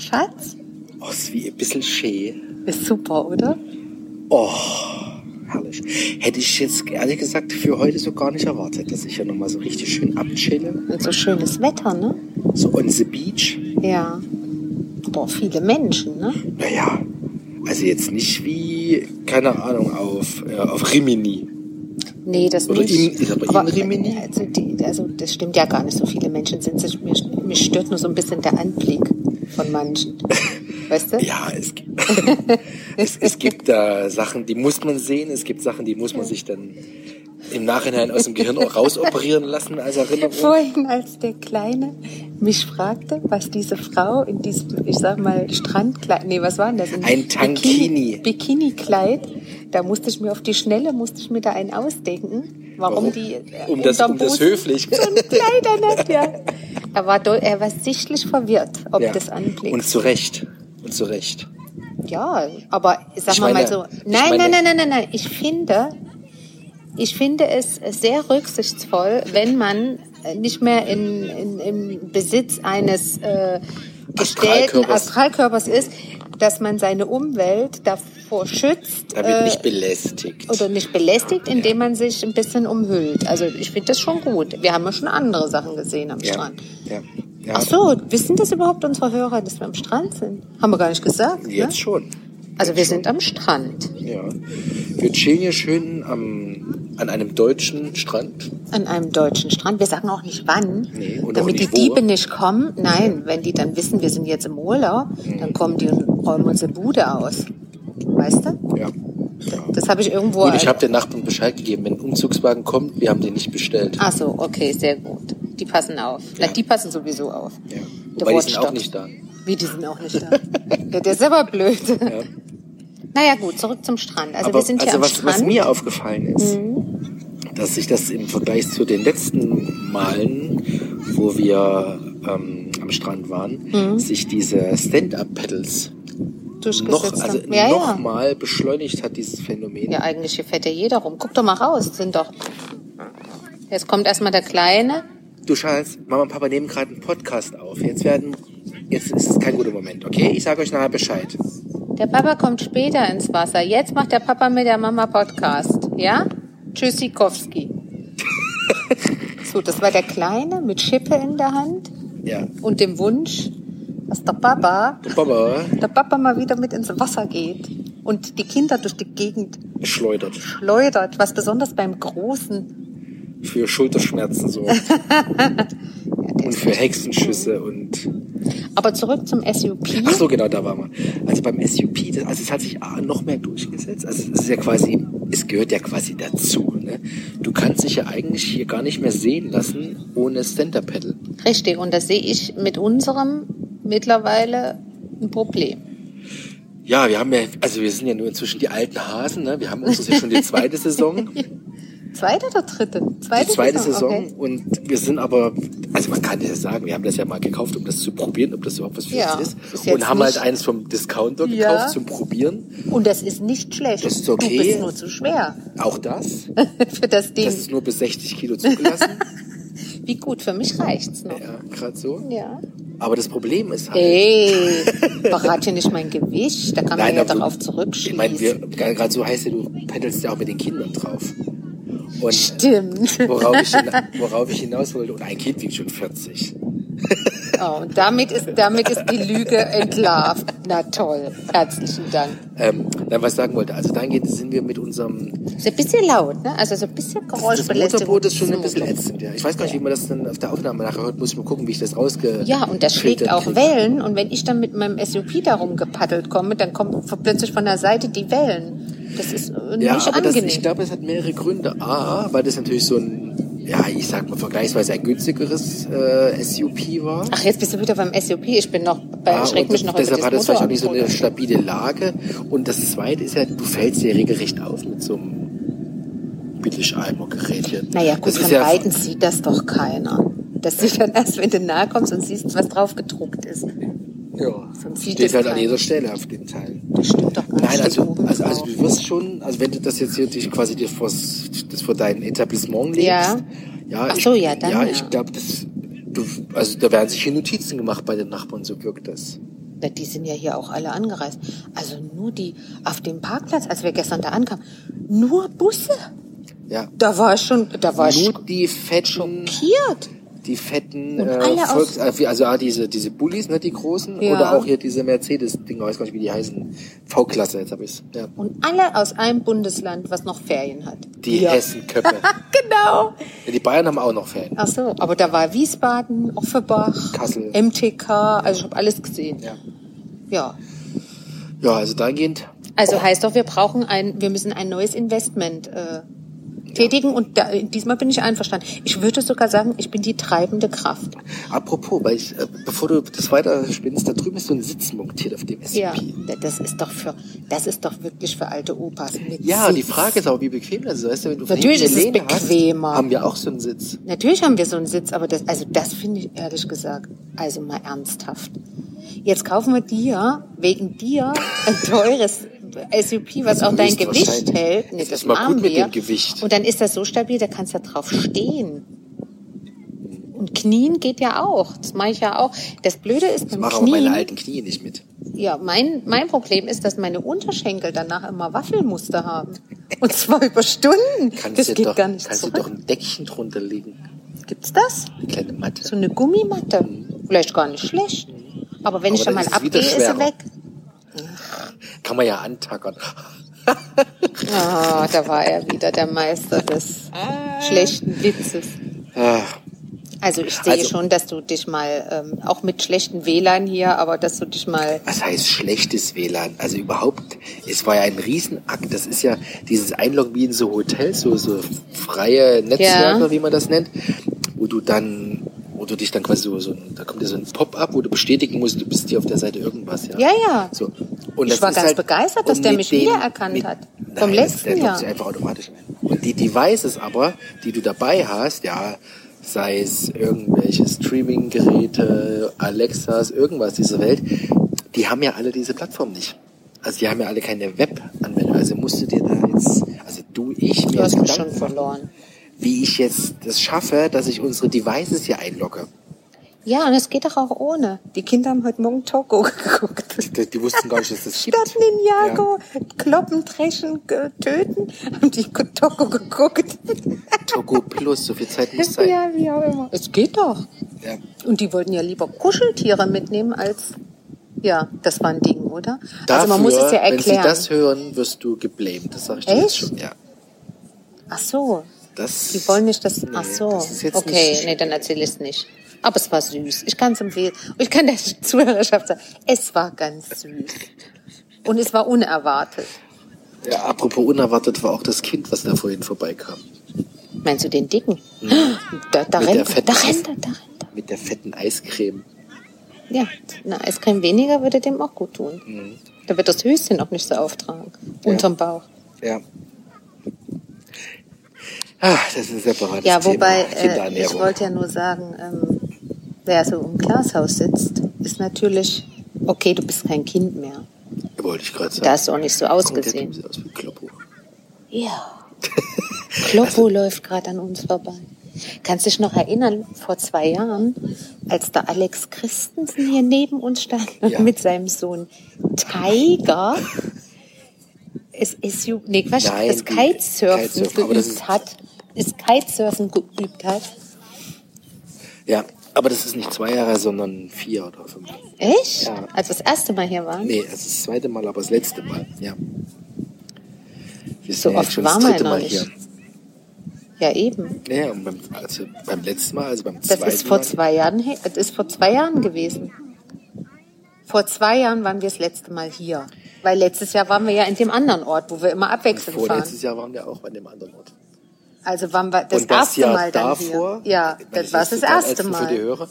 Schatz, Oh, ist wie ein bisschen schee. ist super, oder? Oh, herrlich. Hätte ich jetzt ehrlich gesagt für heute so gar nicht erwartet, dass ich ja nochmal so richtig schön abchille. Und so schönes Wetter, ne? So on the beach. Ja. Boah, viele Menschen, ne? Naja, also jetzt nicht wie, keine Ahnung, auf, äh, auf Rimini. Nee, das Oder nicht. in- ist aber in Rimini? Also, die, also das stimmt ja gar nicht, so viele Menschen sind es. Mich, mich stört nur so ein bisschen der Anblick von manchen. Weißt du? Ja, es, gibt- es, es gibt da Sachen, die muss man sehen. Es gibt Sachen, die muss man sich dann im Nachhinein aus dem Gehirn auch rausoperieren lassen als Erinnerung. Vorhin, als der Kleine mich fragte, was diese Frau in diesem, ich sag mal, Strandkleid, nee, was war denn das? Ein Tankini. Bikini- Bikini-Kleid. Da musste ich mir auf die Schnelle, musste ich mir da einen ausdenken. Warum, Warum? die, äh, Um das- um das höflich. So ein nicht, ja. Er war, er war sichtlich verwirrt, ob Ja. das Anblick. Und zu Recht. Und zu Recht. Ja, aber sag Ich mal so. Nein, nein, nein, nein, nein, nein. Ich finde, ich finde es sehr rücksichtsvoll, wenn man nicht mehr in, in, im Besitz eines äh, gestellten Astralkörpers. Astralkörpers ist, dass man seine Umwelt davor schützt. Da wird äh, nicht belästigt. oder nicht belästigt, indem man sich ein bisschen umhüllt. Also ich finde das schon gut. Wir haben ja schon andere Sachen gesehen am ja. Strand. Ja. Ja. Ach so, wissen das überhaupt unsere Hörer, dass wir am Strand sind? Haben wir gar nicht gesagt. Ne? Jetzt schon. Also wir sind am Strand. Ja. Wir chillen hier schön am, an einem deutschen Strand. An einem deutschen Strand. Wir sagen auch nicht wann, Nee, und damit nicht die Diebe wo. nicht kommen. Nein, wenn die dann wissen, wir sind jetzt im Urlaub, dann kommen die und räumen unsere Bude aus. Weißt du? Ja. ja. Das habe ich irgendwo. Gut, ich habe den Nachbarn Bescheid gegeben, wenn ein Umzugswagen kommt, wir haben den nicht bestellt. Ach so, okay, sehr gut. Die passen auf. Na, die passen sowieso auf. Ja. Wobei die sind auch nicht da. Wie, die sind auch nicht da. ja, der ist aber blöd. Naja, gut, zurück zum Strand. Also Aber wir sind also hier am was, Strand. Mhm. was mir aufgefallen ist, dass sich das im Vergleich zu den letzten Malen, wo wir ähm, am Strand waren, Mhm. sich diese Stand-Up-Pedals durchgesetzt noch, also haben. Ja, noch ja. beschleunigt hat, dieses Phänomen. Ja, eigentlich hier fährt ja jeder rum. Guck doch mal raus, sind doch. Jetzt kommt erstmal der Kleine. Du Charles, Mama und Papa nehmen gerade einen Podcast auf. Jetzt werden, jetzt ist es kein guter Moment, okay? Ich sage euch nachher Bescheid. Der Papa kommt später ins Wasser. Jetzt macht der Papa mit der Mama Podcast. Ja? Tschüssikowski. so, das war der Kleine mit Schippe in der Hand Ja. und dem Wunsch, dass der Papa, Papa der Papa mal wieder mit ins Wasser geht und die Kinder durch die Gegend schleudert. schleudert, was besonders beim Großen Für Schulterschmerzen sorgt. und für Hexenschüsse und Aber zurück zum SUP. Ach so, genau, da waren wir. Also beim SUP, also es hat sich noch mehr durchgesetzt. Also es ist ja quasi, es gehört ja quasi dazu. Ne? Du kannst dich ja eigentlich hier gar nicht mehr sehen lassen ohne Center-Pedal. Richtig, und das sehe ich mit unserem mittlerweile ein Problem. Ja, wir haben ja, also wir sind ja nur inzwischen die alten Hasen. Ne? Wir haben uns ja schon die zweite Saison. Zweite oder dritte? Zweite, die zweite Saison Okay. und wir sind aber, also man kann ja sagen, wir haben das ja mal gekauft, um das zu probieren, ob das überhaupt was für Ja, uns ist. ist und haben halt eins vom Discounter Ja. gekauft zum Probieren. Und das ist nicht schlecht. Das ist okay. Du bist nur zu schwer Auch das. für das Ding. Das ist nur bis 60 Kilo zugelassen. Wie gut, für mich reicht's noch. ja, gerade so. Ja. Aber das Problem ist halt, Ey, verrate nicht mein Gewicht. Da kann man ja darauf Ich zurückschließen. meine, wir, gerade so heißt ja, du pendelst ja auch mit den Kindern drauf. Und Stimmt. worauf ich, worauf ich hinaus wollte, und ein Kind wiegt schon 40. Oh, und damit ist, damit ist die Lüge entlarvt. Na toll. Herzlichen Dank. Ähm, dann was ich sagen wollte, also dahingehend sind wir mit unserem, Ist ein bisschen laut, ne? Also so ein bisschen das Geräuschbelästigung. Motorboot ist schon ein bisschen ätzend, ja. Ich weiß gar nicht, wie man das dann auf der Aufnahme nachher hört, muss ich mal gucken, wie ich das rausge... Ja, und das schlägt auch kriege. Wellen. Und wenn ich dann mit meinem SUP darum gepaddelt komme, dann kommen plötzlich von der Seite die Wellen. Das ist äh, Ja, nicht aber das, angenehm. ich glaube, es hat mehrere Gründe. A, weil das natürlich so ein, ja, ich sag mal, vergleichsweise ein günstigeres äh, SUP war. Ach, jetzt bist du wieder beim SUP. Ich bin noch, bei, Ah, schreck mich noch deshalb hat das vielleicht auch nicht so eine stabile Lage. Und das Zweite ist ja, du fällst dir regelrecht auf mit so einem Billigeimer-Gerät hier. Naja, gut, das von ja, Weitem sieht das doch keiner. Das sieht dann erst, wenn du nahe kommst und siehst, was drauf gedruckt ist. Ja, sieht steht halt an jeder Stelle auf dem Teil. Das stimmt doch gar Nein, nicht. also, also, also du wirst schon, also wenn du das jetzt hier dich quasi dir vors, das vor dein Etablissement legst, Ja. ja, Ach ich, so, ja, dann ja, ja. ich glaube, das, du, also da werden sich hier Notizen gemacht bei den Nachbarn, so wirkt das. Na, die sind ja hier auch alle angereist. Also nur die auf dem Parkplatz, als wir gestern da ankamen, nur Busse. Ja. Da war ich schon, da war ich Nur die fetten, schockiert. Die fetten äh, Volks, äh, also ah, diese diese Bullies, ne, die großen, Ja. oder auch hier diese Mercedes, Dinger, weiß gar nicht, wie die heißen, V-Klasse, jetzt habe ich's. Ja. Und alle aus einem Bundesland, was noch Ferien hat. Die ja. Hessenköppe. genau. ja, die Bayern haben auch noch Ferien. Ach so, aber da war Wiesbaden, Offenbach, Kassel. MTK, also ich habe alles gesehen. Ja. Ja. Ja, also dahingehend, Also heißt doch, wir brauchen ein, wir müssen ein neues Investment äh, tätigen und da, diesmal bin ich einverstanden. Ich würde sogar sagen, ich bin die treibende Kraft. apropos, weil ich, äh, bevor du das weiter spinnst, da drüben ist so ein Sitz montiert auf dem SUP. Ja, das ist doch für, das ist doch wirklich für alte Opas. Ja, die Sitz. Frage ist auch, wie bequem das ist. Weißt du, wenn du Natürlich ist es bequemer. Hast, haben wir auch so einen Sitz. Natürlich haben wir so einen Sitz, aber das, also das finde ich ehrlich gesagt, also mal ernsthaft. Jetzt kaufen wir dir, wegen dir, ein teures SUP, was Also auch dein. Gewicht hält. Nee, das ist mal machen gut mit wir. dem Gewicht. Und dann ist das so stabil, da kannst du drauf stehen. Und Knien geht ja auch. Das mache ich ja auch. Das Blöde ist Das beim machen auch meine Knien. alten Knie nicht mit. Ja, mein, mein Problem ist, dass meine Unterschenkel danach immer Waffelmuster haben. Und zwar über Stunden. Kannst das du geht doch, gar nicht kannst du zurück. doch ein Deckchen drunter legen. Gibt's das? Eine kleine Matte. So eine Gummimatte. Vielleicht gar nicht schlecht. Aber wenn ich Aber dann dann mal abgehe, ist sie weg. Kann man ja antackern. Ah, da war er wieder der Meister des schlechten Witzes. Ah, Also ich sehe Also- schon, dass du dich mal, ähm, auch mit schlechten WLAN hier, aber dass du dich mal, Was heißt schlechtes WLAN? Also überhaupt, es war ja ein Riesenakt. Das ist ja dieses Einloggen wie in so Hotels, so, so freie Netzwerke, Ja. wie man das nennt, wo du dann, du dich dann quasi so, so da kommt dir so ein Pop-up, wo du bestätigen musst, du bist hier auf der Seite irgendwas, ja? Ja, ja. So. Und Ich das war ganz halt, begeistert, dass der mich den- wiedererkannt mit- hat. Nein, Vom letzten der Jahr. sich einfach automatisch ein. Und die Devices aber, die du dabei hast, ja, sei es irgendwelche Streaming-Geräte, Alexas, irgendwas dieser Welt, die haben ja alle diese Plattform nicht. Also die haben ja alle keine Web-Anwendung. Also musst du dir da jetzt, also du, ich, du mir hast jetzt mich schon verloren. Wie ich jetzt das schaffe, dass ich unsere Devices hier einlogge. Ja, und es geht doch auch ohne. Die Kinder haben heute Morgen Togo geguckt. Die, die wussten gar nicht, dass das gibt. Statt Ninjago, kloppen, dreschen, töten, haben die Togo geguckt. Togo Plus, so viel Zeit muss sein. Ja, wie auch immer. Es geht doch. Ja. Und die wollten ja lieber Kuscheltiere mitnehmen als, ja, das war ein Ding, oder? Dafür, also man muss es ja wenn sie erklären. das hören, wirst du geblamed. Das sage ich dir jetzt schon. Ja. Ach so, Das, die wollen nicht das, Nee, ach so. das okay, nicht- nee, dann erzähle ich es nicht. Aber es war süß. Ich kann es empfehlen. Ich kann der Zuhörerschaft sagen, es war ganz süß. Und es war unerwartet. Ja, apropos unerwartet war auch das Kind, was da vorhin vorbeikam. Meinst du den dicken? Da, da Mit rennt er, fetten da rennt er, da rennt er. Mit der fetten Eiscreme. Ja, eine Eiscreme weniger würde dem auch gut tun. Mhm. Da wird das Höschen auch nicht so auftragen. Unterm Bauch. Ja. Ah, das ist ein separates Ja, Thema. wobei, äh, ich wollte ja nur sagen, ähm, wer so im Glashaus sitzt, ist natürlich, okay, du bist kein Kind mehr. Wollte ich gerade sagen. Da hast du auch nicht so der ausgesehen. sieht aus wie Kloppo. Ja. Kloppo läuft gerade an uns vorbei. Kannst dich noch erinnern, vor zwei Jahren, als der Alex Christensen hier neben uns stand und Ja. mit seinem Sohn Tiger es ist nee, Quatsch, Nein, das Kitesurfen geübt hat, das Kitesurfen geübt hat. Ja, aber das ist nicht zwei Jahre, sondern vier oder fünf. Echt? Ja. Als wir das erste Mal hier waren? Nee, es ist das zweite Mal, aber das letzte Mal. Ja. Wir So oft schon waren das dritte Mal nicht. hier. Ja, eben. Ja, und beim, also beim letzten Mal, also beim Das zweiten ist vor Mal. zwei Jahren, das ist vor zwei Jahren gewesen. Vor zwei Jahren waren wir das letzte Mal hier. Weil letztes Jahr waren wir ja in dem anderen Ort, wo wir immer abwechselnd fahren. Vorletztes Jahr waren wir auch an dem anderen Ort. Also waren wir das, das erste Jahr Mal dann davor, hier. Ja, das war das erste ätzend Für die Mal. Hörer.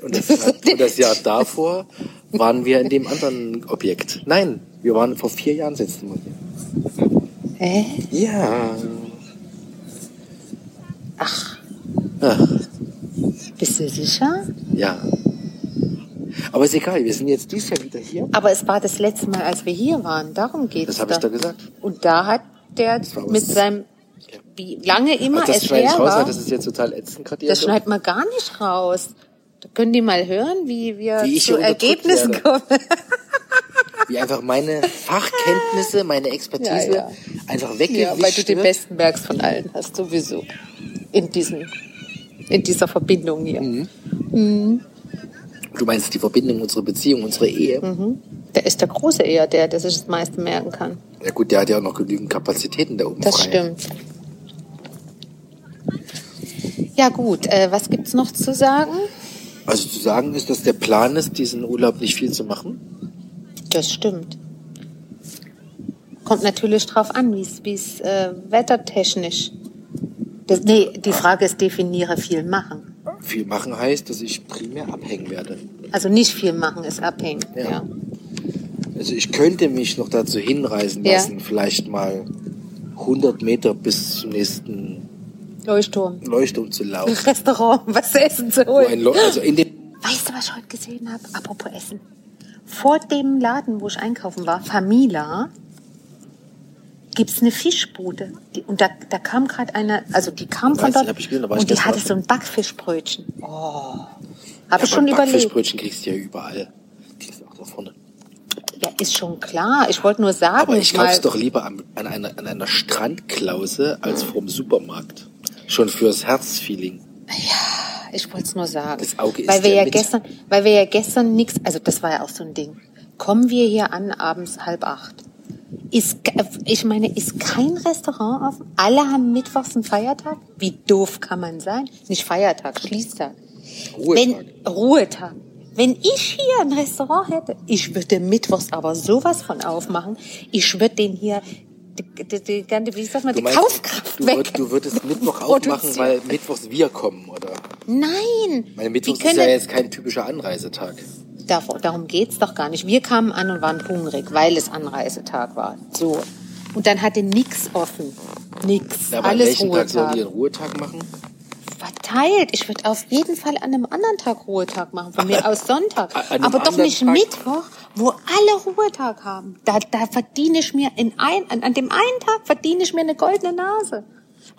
Und das, und das Jahr davor waren wir in dem anderen Objekt. Nein, wir waren vor vier Jahren letzte Mal hier. Hä? Ja. Ach, Ach, bist du sicher? ja. Aber ist egal, wir sind jetzt dieses Jahr wieder hier. Aber es war das letzte Mal, als wir hier waren. Darum geht's Das habe ich da gesagt. Und da hat der war mit seinem, wie lange immer Ach, das es her war, das ist jetzt total ätzend gerade das schneidet man gar nicht raus. Da können die mal hören, wie wir Wie ich zu Ergebnissen werde. kommen. Wie einfach meine Fachkenntnisse, meine Expertise Ja, ja. einfach Ja, weggewischt weil du den besten merkst von allen hast, sowieso. In diesen, in dieser Verbindung hier. Mhm. Du meinst die Verbindung, unsere Beziehung, unsere Ehe? Mhm. Der ist der Große eher der, der sich das meiste merken kann. Ja gut, der hat ja auch noch genügend Kapazitäten da oben Das frei. stimmt. Ja gut, äh, was gibt's noch zu sagen? Also zu sagen ist, dass der Plan ist, diesen Urlaub nicht viel zu machen. Das stimmt. Kommt natürlich drauf an, wie es es äh, wettertechnisch. Das, nee, die Frage ist, definiere viel machen. Viel machen heißt, dass ich primär abhängen werde. Also nicht viel machen ist abhängig. Ja. Ja. Also ich könnte mich noch dazu hinreisen Ja. lassen, vielleicht mal 100 Meter bis zum nächsten Leuchtturm. Leuchtturm zu laufen. Restaurant, was zu essen zu holen. Also in dem Weißt du, was ich heute gesehen habe? Apropos Essen. Vor dem Laden, wo ich einkaufen war, Famila, gibt's eine Fischbude. Die, und da, da kam gerade eine, also die kam von ich, dort ich gesehen, ich und die hatte so ein Backfischbrötchen. Oh, habe ich ja, schon aber überlegt. Backfischbrötchen kriegst du ja überall. Die ist auch da vorne. Ja, ist schon klar. Ich wollte nur sagen, Aber ich kauf's doch lieber an, an, einer, an einer Strandklause als vorm Supermarkt. Schon fürs Herzfeeling. ich wollte es nur sagen, Das Auge ist weil wir ja ja mit. gestern, weil wir ja gestern nichts, also das war ja auch so ein Ding. Kommen wir hier an abends halb acht. Ist, ich meine, ist kein Restaurant offen? Alle haben mittwochs einen Feiertag? Wie doof kann man sein? Nicht Feiertag, Schließtag. Ruhetag. Wenn, Ruhetag. Wenn ich hier ein Restaurant hätte, ich würde mittwochs aber sowas von aufmachen. Ich würde den hier, die, die, die, wie sagt man, die meinst, Kaufkraft du, weg. du würdest Mittwoch aufmachen, weil Mittwochs wir kommen, oder? Nein. Die Mittwochs ist ja jetzt kein typischer Anreisetag. Darum, geht's doch gar nicht. Wir kamen an und waren hungrig, weil es Anreisetag war. So. Und dann hatte nix offen. Nix. Ja, aber an Alles welchem Tag sollen Ruhetag. die einen Ruhetag machen? Verteilt. Ich würde auf jeden Fall an einem anderen Tag Ruhetag machen. Von mir aus Sonntag. Aber doch nicht Tag? Mittwoch, wo alle Ruhetag haben. Da, da verdiene ich mir in ein, an, an dem einen Tag verdiene ich mir eine goldene Nase.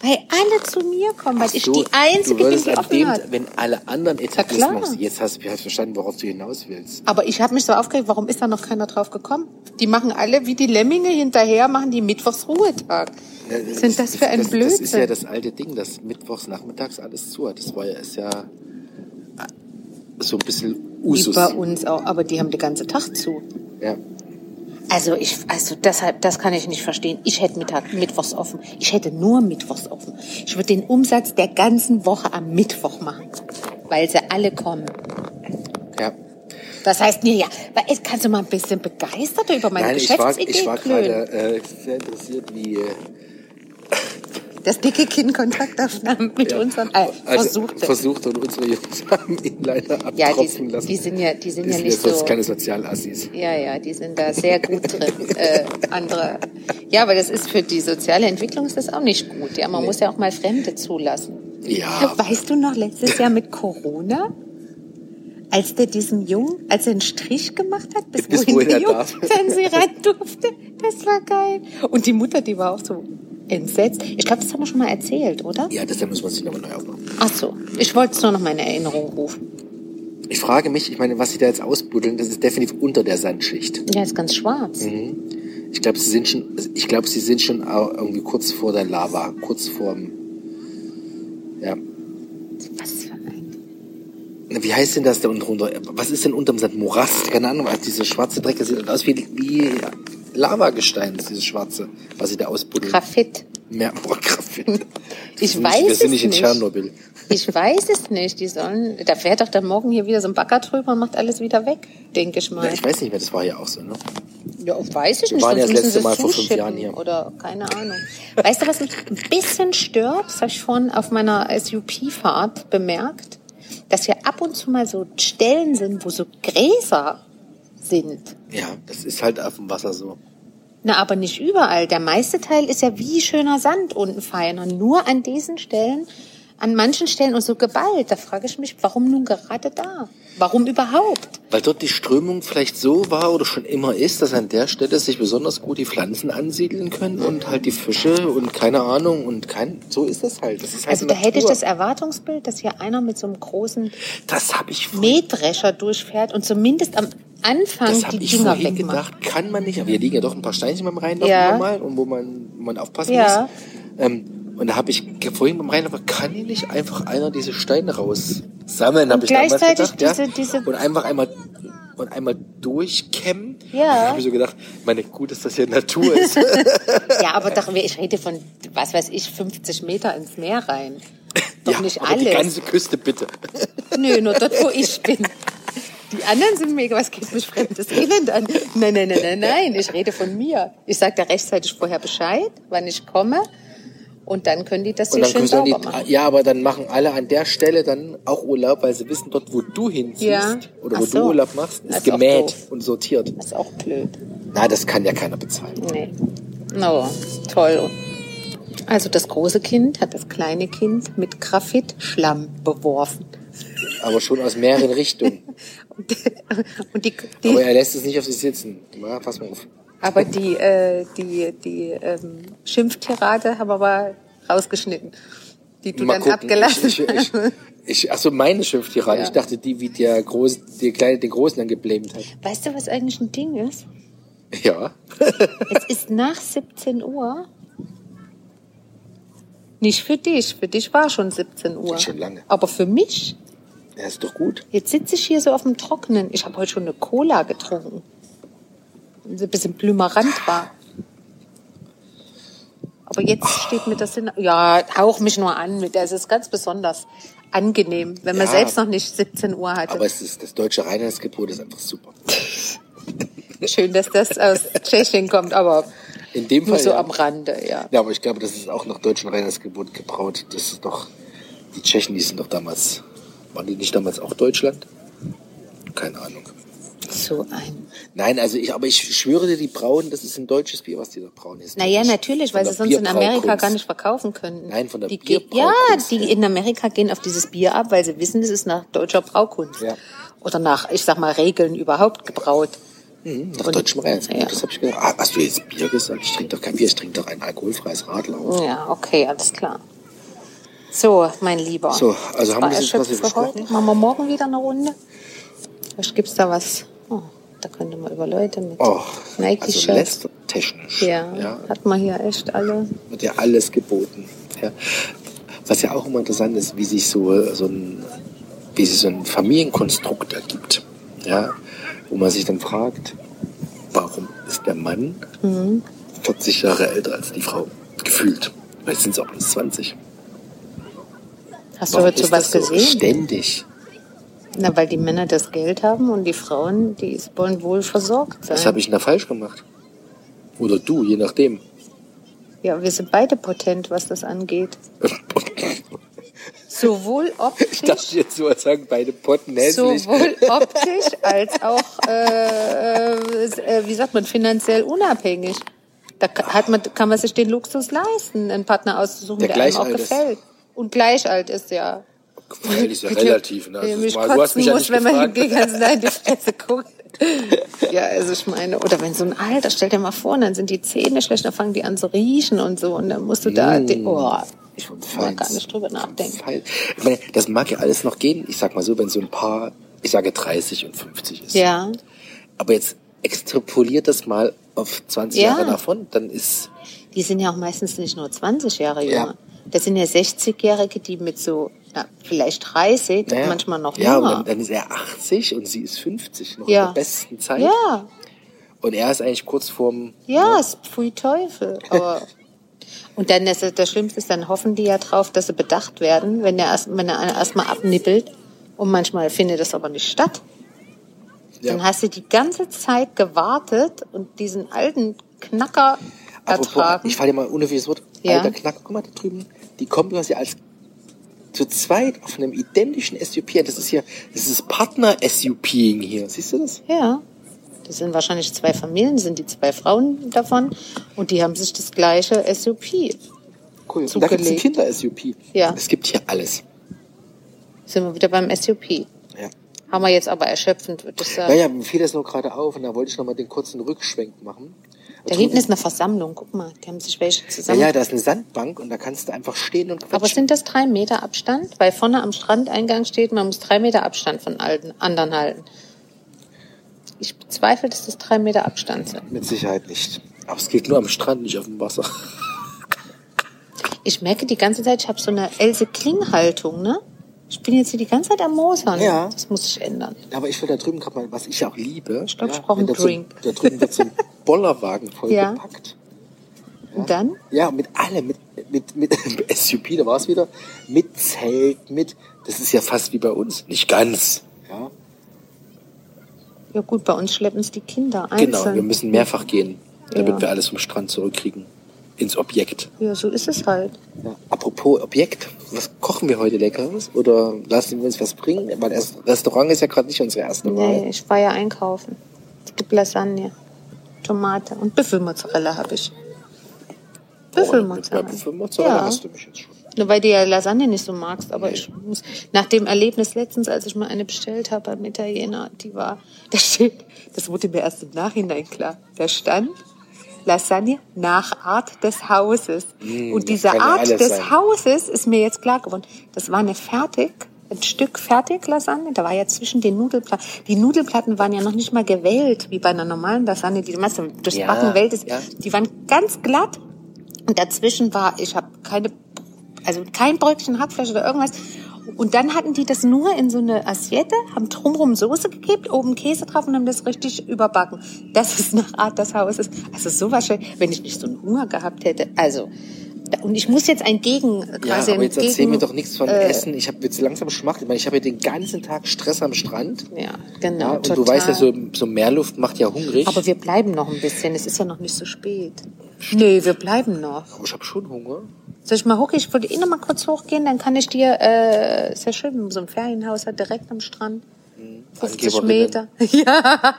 Weil alle zu mir kommen, weil ich So, die Einzige du bin, die offen dem, hat. wenn alle anderen. Etablissements, jetzt hast du hast verstanden, worauf du hinaus willst. Aber ich habe mich so aufgeregt, warum ist da noch keiner drauf gekommen? Die machen alle wie die Lemminge hinterher, machen die Mittwochs Ruhetag. Ja, Was sind das für ein das, Blödsinn? Das ist ja das alte Ding, dass mittwochs nachmittags alles zu hat. Das war ja, ist ja so ein bisschen Wie Usus. bei uns auch, aber die haben den ganzen Tag zu. Ja. Also ich, also deshalb, das kann ich nicht verstehen. Ich hätte Mittag, Mittwochs offen. Ich hätte nur Mittwochs offen. Ich würde den Umsatz der ganzen Woche am Mittwoch machen, weil sie alle kommen. ja. Das heißt, nee, ja, weil jetzt kannst du mal ein bisschen begeisterter über meine Nein, ich war, Geschäftsidee ich war gerade äh, sehr interessiert, wie äh, Das dicke Kind Kontakt aufnahm mit unseren, äh, also versuchte. versucht und unsere Jungs haben ihn leider Ja, abtropfen die, lassen. die sind ja, die sind Die ja sind nicht so. keine Sozialassis. Ja, ja, die sind da sehr gut drin. äh, andere. Ja, aber das ist für die soziale Entwicklung ist das auch nicht gut. Ja, man muss ja auch mal Fremde zulassen. Ja, Weißt du noch letztes Jahr mit Corona? Als der diesem Jungen, als er einen Strich gemacht hat, bis, Bis wohin wohin der er. Fernsehen rein durfte. Das war geil. Und die Mutter, die war auch so entsetzt. Ich glaube, das haben wir schon mal erzählt, oder? ja, deshalb muss man sich nochmal neu aufmachen. Ach so. Ich wollte es nur noch mal in Erinnerung rufen. Ich frage mich, ich meine, was sie da jetzt ausbuddeln, das ist definitiv unter der Sandschicht. Ja, ist ganz schwarz. Mhm. Ich glaube, sie sind schon, ich glaube, sie sind schon irgendwie kurz vor der Lava, kurz vorm, ja. Was für ein... Wie heißt denn das da unten drunter? Was ist denn unterm Sand? Morast? Keine Ahnung, also diese schwarze Drecke sieht aus wie, wie Lavagestein, dieses schwarze, was sie da ausbuddeln. Graphit. Mehr, boah, Graphit. Ich Wir sind weiß nicht, Wir sind es nicht in nicht. Tschernobyl. Ich weiß es nicht. Die sollen, da fährt doch dann morgen hier wieder so ein Bagger drüber und macht alles wieder weg, denke ich mal. Ja, ich weiß nicht mehr, das war ja auch so, ne? Ja, weiß ich Wir nicht. waren ja das letzte Mal vor fünf Jahren hier. Oder keine Ahnung. Weißt du, was mich ein bisschen stört? Das habe ich vorhin auf meiner SUP-Fahrt bemerkt, dass hier ab und zu mal so Stellen sind, wo so Gräser sind. Ja, das ist halt auf dem Wasser so. Na, aber nicht überall. Der meiste Teil ist ja wie schöner Sand unten feiner. Nur an diesen Stellen an manchen Stellen und so geballt. Da frage ich mich, warum nun gerade da? Warum überhaupt? Weil dort die Strömung vielleicht so war oder schon immer ist, dass an der Stelle sich besonders gut die Pflanzen ansiedeln können und halt die Fische und keine Ahnung und kein, so ist das halt. Das ist halt Also da Natur. hätte ich das Erwartungsbild, dass hier einer mit so einem großen Das habe ich Mähdrescher durchfährt und zumindest am Anfang Das die habe ich Dinger vorhin wegmacht. gedacht, kann man nicht. Aber hier liegen ja doch ein paar Steinchen beim Reinlaufen Ja. normal und wo man, wo man aufpassen Ja. muss. Ähm, und da habe ich vorhin beim Reinlaufen, kann hier nicht einfach einer diese Steine raussammeln, habe ich damals gleichzeitig gedacht. ja? diese- diese- und einfach einmal und einmal durchkämmen. Ja. Da habe ich so gedacht, meine gut, dass das hier Natur ist. Ja, aber doch, ich rede von, was weiß ich, 50 Meter ins Meer rein. Doch ja, nicht aber die alles. ganze Küste bitte. Nö, nur dort, wo ich bin. Die anderen sind mega, was geht mich fremdes Elend an? Nein, nein, nein, nein, nein, ich rede von mir. Ich sage da rechtzeitig vorher Bescheid, wann ich komme. Und dann können die das hier schön sauber die, machen. ja, aber dann machen alle an der Stelle dann auch Urlaub, weil sie wissen, dort, wo du hinziehst Ja. oder wo so. du Urlaub machst, ist ist gemäht und sortiert. Das ist auch blöd. Na, das kann ja keiner bezahlen. Nee. No, toll. Also das große Kind hat das kleine Kind mit Graphitschlamm beworfen. Aber schon aus mehreren Richtungen. Und, und die, Aber die, er lässt es nicht auf sich sitzen. Na, pass mal auf. aber die, äh, die, die ähm, Schimpftirade haben wir aber rausgeschnitten. Die du Mal dann gucken. abgelassen Ich, ich, ich, hast. ich, ach so, meine Schimpftirade. Ja. Ich dachte, die, wie der Groß, der Kleine den Großen dann geblämt hat. Weißt du, was eigentlich ein Ding ist? Ja. Es ist nach 17 Uhr. Nicht für dich. Für dich war schon 17 Uhr. Schon lange. Aber für mich, Ja, ist doch gut. jetzt sitze ich hier so auf dem Trockenen. Ich habe heute schon eine Cola getrunken. Ein bisschen blümerant war. Aber jetzt steht mir das in. Ja, hauch mich nur an. Das ist ganz besonders angenehm, wenn man Ja. selbst noch nicht 17 Uhr hatte. Aber es ist, das deutsche Reinheitsgebot ist einfach super. Schön, dass das aus Tschechien kommt, aber In dem nur Fall. so ja. am Rande, ja. Ja, aber ich glaube, das ist auch nach deutschem Reinheitsgebot gebraut. Das ist doch, die Tschechen, die sind doch damals, waren die nicht damals auch Deutschland? Keine Ahnung. So ein. Nein, also ich, aber ich schwöre dir, die brauen, das ist ein deutsches Bier, was die da brauen. Ist Naja, natürlich, weil sie sonst in Amerika Bierbraukunst. gar nicht verkaufen könnten. Nein, von der die ge- Ja, Bierbraukunst die in Amerika gehen auf dieses Bier ab, weil sie wissen, es ist nach deutscher Braukunst. Ja. Oder nach, ich sag mal, Regeln überhaupt gebraut. Mhm, nach Und- deutschem Reinheitsgebot, ja. das habe ich gedacht. Ah, hast du jetzt Bier gesagt? Ich trinke doch kein Bier, ich trinke doch ein alkoholfreies Radler. Ja, okay, alles klar. So, mein Lieber. So, also haben wir jetzt heute. besprochen? Machen wir morgen wieder eine Runde? Vielleicht gibt's da was. Oh, da könnte man über Leute mit Oh, also Nike-Shirts. lästertechnisch. ja, ja, hat man hier echt alle. wird ja alles geboten. Ja. Was ja auch immer interessant ist, wie sich so, so ein, wie sich so ein Familienkonstrukt ergibt. Ja, wo man sich dann fragt, warum ist der Mann 40 Jahre älter als die Frau? Gefühlt. Vielleicht sind es auch bloß 20. Hast du Warum heute ist was so? gesehen? Ständig. Na, weil die Männer das Geld haben und die Frauen, die wollen wohl versorgt sein. Was habe ich denn da falsch gemacht? Oder du, je nachdem. Ja, wir sind beide potent, was das angeht. Sowohl optisch, Ich dachte jetzt so, als sagen beide Potten hässlich. sowohl optisch als auch, äh, äh, wie sagt man, finanziell unabhängig. Da hat man, kann man sich den Luxus leisten, einen Partner auszusuchen, Der der, einem auch gefällt. Und gleich alt ist, ja. Weil ist ja relativ. Ne? Also, mich mal- du hast mich ja muss, nicht wenn man gefragt. die ganze Zeit in die Fresse guckt. Ja, also ich meine, oder wenn so ein Alter, stell dir mal vor, dann sind die Zähne schlecht, dann fangen die an zu riechen und so, und dann musst du da, die, oh, ich Feins. gar nicht drüber nachdenken. Fein. Ich meine, das mag ja alles noch gehen. Ich sag mal so, wenn so ein Paar, ich sage 30 und 50 ist. Ja, Aber jetzt extrapoliert das mal auf 20 Ja. Jahre davon, dann ist, die sind ja auch meistens nicht nur 20 Jahre jünger. Ja. Das sind ja 60-Jährige, die mit so, ja, vielleicht 30, naja, manchmal noch ja, und jünger. dann, dann ist er 80 und sie ist 50, noch Ja. in der besten Zeit. ja, Und er ist eigentlich kurz vorm, ja, es pfui Teufel. Aber und dann ist das Schlimmste ist, dann hoffen die ja drauf, dass sie bedacht werden, wenn der erst, wenn er erstmal abnippelt. Und manchmal findet das aber nicht statt. ja. Dann hast du die ganze Zeit gewartet und diesen alten Knacker Apropos, ertragen. ich falle dir mal unnötiges Wort. Ja. Alter Knacker, guck mal da drüben. Die kommen quasi als zu zweit auf einem identischen SUP. Das ist hier, das ist Partner-SUPing hier. Siehst du das? Ja. Das sind wahrscheinlich zwei Familien, sind die zwei Frauen davon und die haben sich das gleiche SUP Cool. Und da gibt es ein zugelegt. Kinder-SUP. Ja. Es gibt hier alles. Sind wir wieder beim SUP. Ja. Haben wir jetzt aber erschöpfend, würde ich sagen. Naja, mir fiel das nur gerade auf und da wollte ich noch mal den kurzen Rückschwenk machen. Da hinten ist eine Versammlung. Guck mal, die haben sich welche ja, zusammen. ja, da ist eine Sandbank und da kannst du einfach stehen und quatschen. aber sind das drei Meter Abstand? Weil vorne am Strandeingang steht, man muss drei Meter Abstand von allen anderen halten. Ich bezweifle, dass das drei Meter Abstand sind. Mit Sicherheit nicht. Aber es geht nur am Strand, nicht auf dem Wasser. Ich merke die ganze Zeit, ich habe so eine Else Kling-Haltung, ne? Ich bin jetzt hier die ganze Zeit am Mosern. Ja. Das muss sich ändern. Aber ich will da drüben gerade mal, was ich auch liebe. Ich glaub, ich brauch wenn einen da Drink. So, da drüben wird so ein Bollerwagen Ja. vollgepackt. Und dann? Ja, mit allem, mit, mit, mit SUP, da war es wieder, mit Zelt, mit, das ist ja fast wie bei uns. Nicht ganz. Ja, Ja gut, bei uns schleppen es die Kinder genau. einzeln. Wir müssen mehrfach gehen, damit Ja. wir alles vom Strand zurückkriegen. Ins Objekt. Ja, so ist es halt. Ja. Apropos Objekt, was kochen wir heute Leckeres? Oder lassen wir uns was bringen? Weil das Restaurant ist ja gerade nicht unsere erste Wahl. Nee, ich war ja einkaufen. Es gibt Lasagne, Tomate und Büffelmozzarella habe ich. Büffelmozzarella. Büffelmozzarella Ja. hast du mich jetzt schon. Nur weil du ja Lasagne nicht so magst, aber ich muss, nach dem Erlebnis letztens, als ich mal eine bestellt habe beim Italiener, die war, da steht, das wurde mir erst im Nachhinein klar, da stand Lasagne nach Art des Hauses. Mm, Und diese Art des sein. Hauses ist mir jetzt klar geworden. Das war eine fertig, ein Stück Fertiglasagne, da war ja zwischen den Nudelplatten, die Nudelplatten waren ja noch nicht mal gewellt, wie bei einer normalen Lasagne, die meist durchs Ja, Backen wellt ist. ja. Die waren ganz glatt und dazwischen war, ich habe keine, also kein Bröckchen Hackfleisch oder irgendwas. Und dann hatten die das nur in so eine Assiette, haben drumherum Soße gekippt, oben Käse drauf und haben das richtig überbacken. Das ist nach Art des Hauses. Also sowas, schön, wenn ich nicht so einen Hunger gehabt hätte. Also, und ich muss jetzt ein Gegen, Ja, quasi aber ein jetzt erzähl Gegen, mir doch nichts von äh, Essen. Ich habe jetzt langsam Schmacht. Ich meine, ich habe ja den ganzen Tag Stress am Strand. Ja, genau. Ja, und total. du weißt ja, so, so Meerluft macht ja hungrig. Aber wir bleiben noch ein bisschen. Es ist ja noch nicht so spät. Nee, wir bleiben noch. Aber ich habe schon Hunger. Soll ich mal hoch? Ich wollte eh noch mal kurz hochgehen, dann kann ich dir, äh, ist ja schön, so ein Ferienhaus hat direkt am Strand. 50 Angeberinnen. Meter. Ja.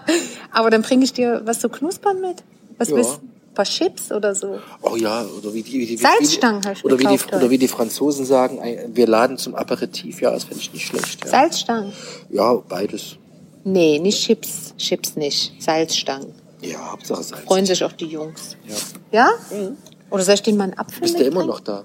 Aber dann bringe ich dir was zu knuspern mit. Was Ja. willst du? Ein paar Chips oder so. Oh ja, oder wie die, wie die Salzstangen wie hast die, oder wie die, oder wie die Franzosen sagen, wir laden zum Aperitif. Ja, das finde ich nicht schlecht. Ja, Salzstangen? ja beides. Nee, nicht Chips. Chips nicht. Salzstangen. Ja, Hauptsache Salz. Freuen sich auch die Jungs. Ja. Ja? Oder soll ich denen mal einen Apfel Bist du immer noch da?